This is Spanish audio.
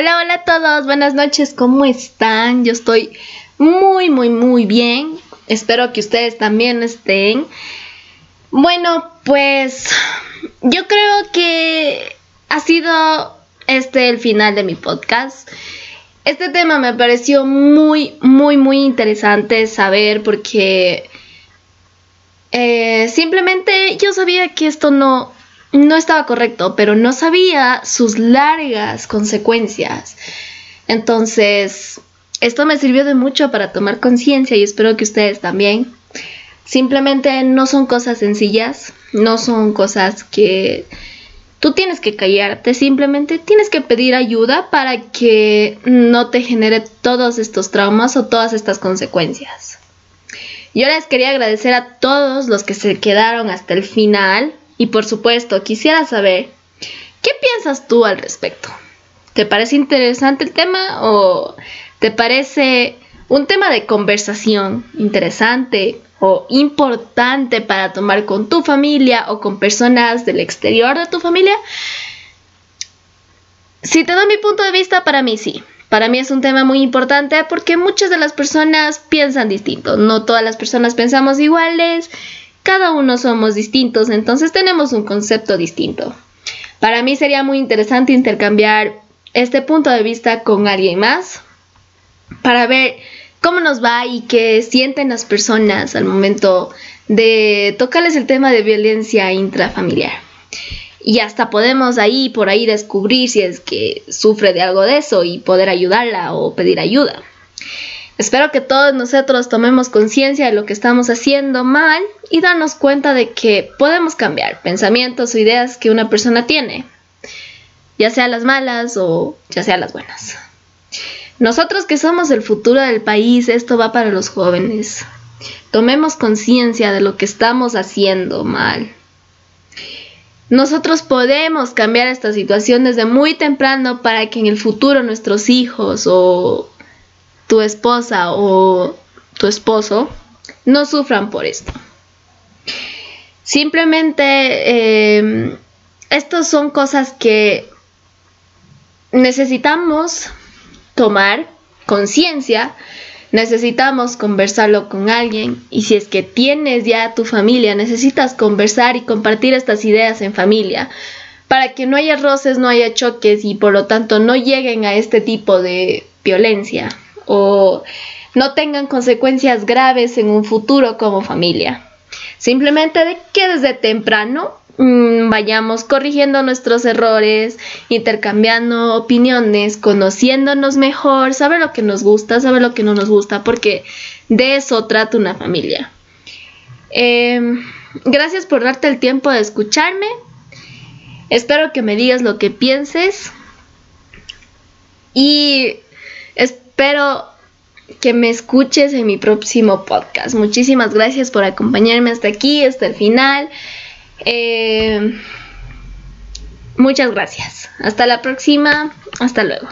Hola, hola a todos, buenas noches, ¿cómo están? Yo estoy muy, muy, muy bien. Espero que ustedes también estén. Bueno, pues yo creo que ha sido este el final de mi podcast. Este tema me pareció muy, muy, muy interesante saber porque eh, simplemente yo sabía que esto no, no estaba correcto, pero no sabía sus largas consecuencias. Entonces, esto me sirvió de mucho para tomar conciencia y espero que ustedes también. Simplemente no son cosas sencillas, no son cosas que tú tienes que callarte, simplemente tienes que pedir ayuda para que no te genere todos estos traumas o todas estas consecuencias. Yo les quería agradecer a todos los que se quedaron hasta el final y por supuesto, quisiera saber, ¿qué piensas tú al respecto? ¿Te parece interesante el tema o te parece un tema de conversación interesante o importante para tomar con tu familia o con personas del exterior de tu familia? Si te doy mi punto de vista, para mí sí. Para mí es un tema muy importante porque muchas de las personas piensan distinto. No todas las personas pensamos iguales cada uno somos distintos, entonces tenemos un concepto distinto. Para mí sería muy interesante intercambiar este punto de vista con alguien más para ver cómo nos va y qué sienten las personas al momento de tocarles el tema de violencia intrafamiliar. Y hasta podemos ahí por ahí descubrir si es que sufre de algo de eso y poder ayudarla o pedir ayuda. Espero que todos nosotros tomemos conciencia de lo que estamos haciendo mal y darnos cuenta de que podemos cambiar pensamientos o ideas que una persona tiene, ya sea las malas o ya sea las buenas. Nosotros que somos el futuro del país, esto va para los jóvenes. Tomemos conciencia de lo que estamos haciendo mal. Nosotros podemos cambiar esta situación desde muy temprano para que en el futuro nuestros hijos o tu esposa o tu esposo no sufran por esto. Simplemente eh, estas son cosas que necesitamos tomar conciencia, necesitamos conversarlo con alguien y si es que tienes ya tu familia, necesitas conversar y compartir estas ideas en familia para que no haya roces, no haya choques y por lo tanto no lleguen a este tipo de violencia o no tengan consecuencias graves en un futuro como familia. Simplemente de que desde temprano mm, vayamos corrigiendo nuestros errores, intercambiando opiniones, conociéndonos mejor, saber lo que nos gusta, saber lo que no nos gusta, porque de eso trata una familia. Em, gracias por darte el tiempo de escucharme. Espero que me digas lo que pienses. Y Espero que me escuches en mi próximo podcast. Muchísimas gracias por acompañarme hasta aquí, hasta el final. Eh, muchas gracias. Hasta la próxima. Hasta luego.